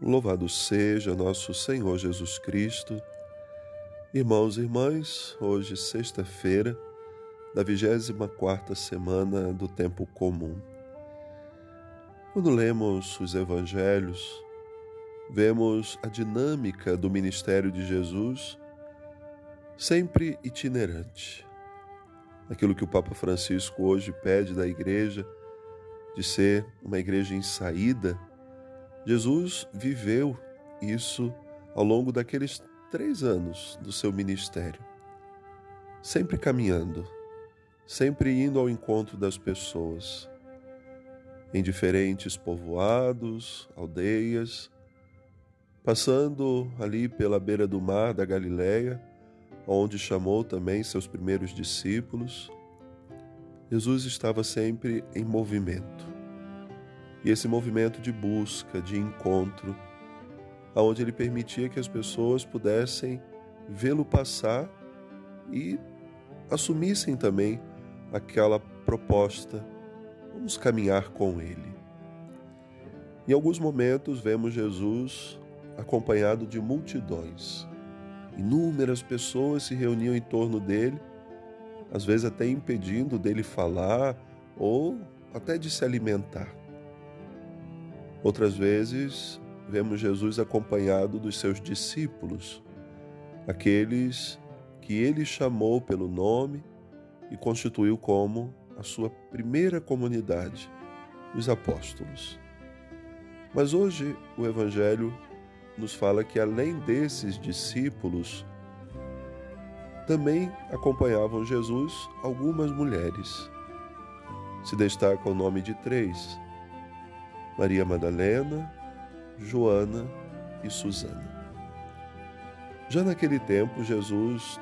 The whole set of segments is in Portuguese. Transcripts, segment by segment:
Louvado seja nosso Senhor Jesus Cristo. Irmãos e irmãs, hoje sexta-feira da 24 semana do tempo comum. Quando lemos os evangelhos, vemos a dinâmica do ministério de Jesus sempre itinerante. Aquilo que o Papa Francisco hoje pede da igreja de ser uma igreja em saída, Jesus viveu isso ao longo daqueles três anos do seu ministério, sempre caminhando, sempre indo ao encontro das pessoas, em diferentes povoados, aldeias, passando ali pela beira do mar da Galileia, onde chamou também seus primeiros discípulos. Jesus estava sempre em movimento. E esse movimento de busca, de encontro, aonde ele permitia que as pessoas pudessem vê-lo passar e assumissem também aquela proposta, vamos caminhar com ele. Em alguns momentos vemos Jesus acompanhado de multidões. Inúmeras pessoas se reuniam em torno dele, às vezes até impedindo dele falar ou até de se alimentar. Outras vezes, vemos Jesus acompanhado dos seus discípulos, aqueles que ele chamou pelo nome e constituiu como a sua primeira comunidade, os apóstolos. Mas hoje o Evangelho nos fala que além desses discípulos, também acompanhavam Jesus algumas mulheres. Se destaca o nome de três: Maria Madalena, Joana e Susana. Já naquele tempo, Jesus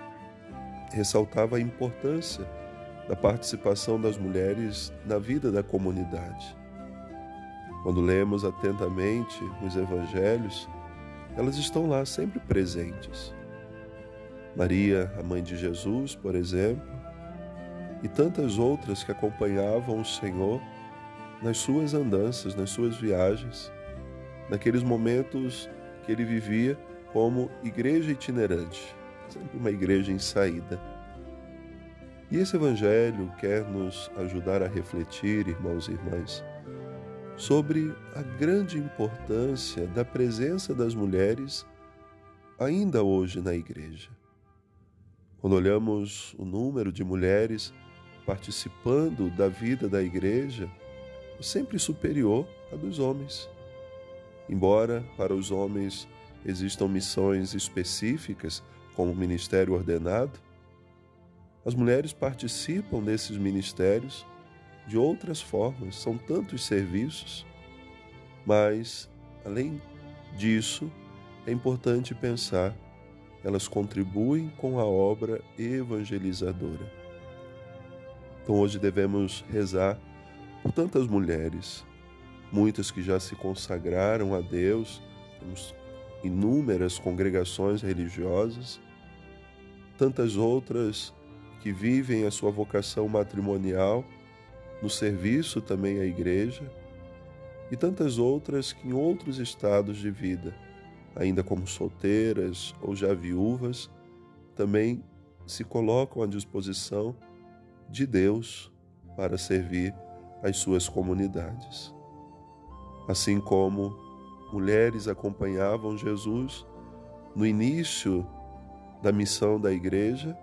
ressaltava a importância da participação das mulheres na vida da comunidade. Quando lemos atentamente os evangelhos, elas estão lá sempre presentes. Maria, a mãe de Jesus, por exemplo, e tantas outras que acompanhavam o Senhor nas suas andanças, nas suas viagens, naqueles momentos que ele vivia como igreja itinerante, sempre uma igreja em saída. E esse evangelho quer nos ajudar a refletir, irmãos e irmãs, sobre a grande importância da presença das mulheres ainda hoje na igreja. Quando olhamos o número de mulheres participando da vida da igreja, sempre superior à dos homens. Embora para os homens existam missões específicas, como o ministério ordenado, as mulheres participam desses ministérios de outras formas, são tantos serviços, mas, além disso, é importante pensar, elas contribuem com a obra evangelizadora. Então, hoje devemos rezar por tantas mulheres, muitas que já se consagraram a Deus, temos inúmeras congregações religiosas, tantas outras que vivem a sua vocação matrimonial no serviço também à igreja, e tantas outras que em outros estados de vida, ainda como solteiras ou já viúvas, também se colocam à disposição de Deus para servir as suas comunidades. Assim como mulheres acompanhavam Jesus no início da missão da igreja,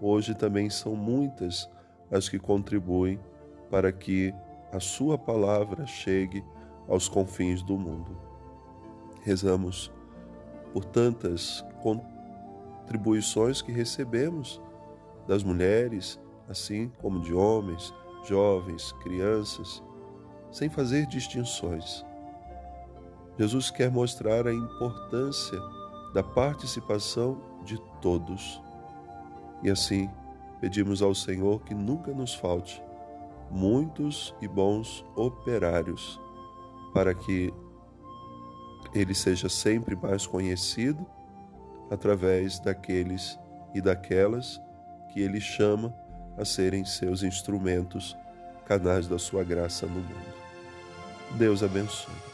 hoje também são muitas as que contribuem para que a sua palavra chegue aos confins do mundo. Rezamos por tantas contribuições que recebemos das mulheres, assim como de homens, jovens, crianças, sem fazer distinções. Jesus quer mostrar a importância da participação de todos. E assim, pedimos ao Senhor que nunca nos falte muitos e bons operários, para que ele seja sempre mais conhecido através daqueles e daquelas que ele chama a serem seus instrumentos, canais da sua graça no mundo. Deus abençoe.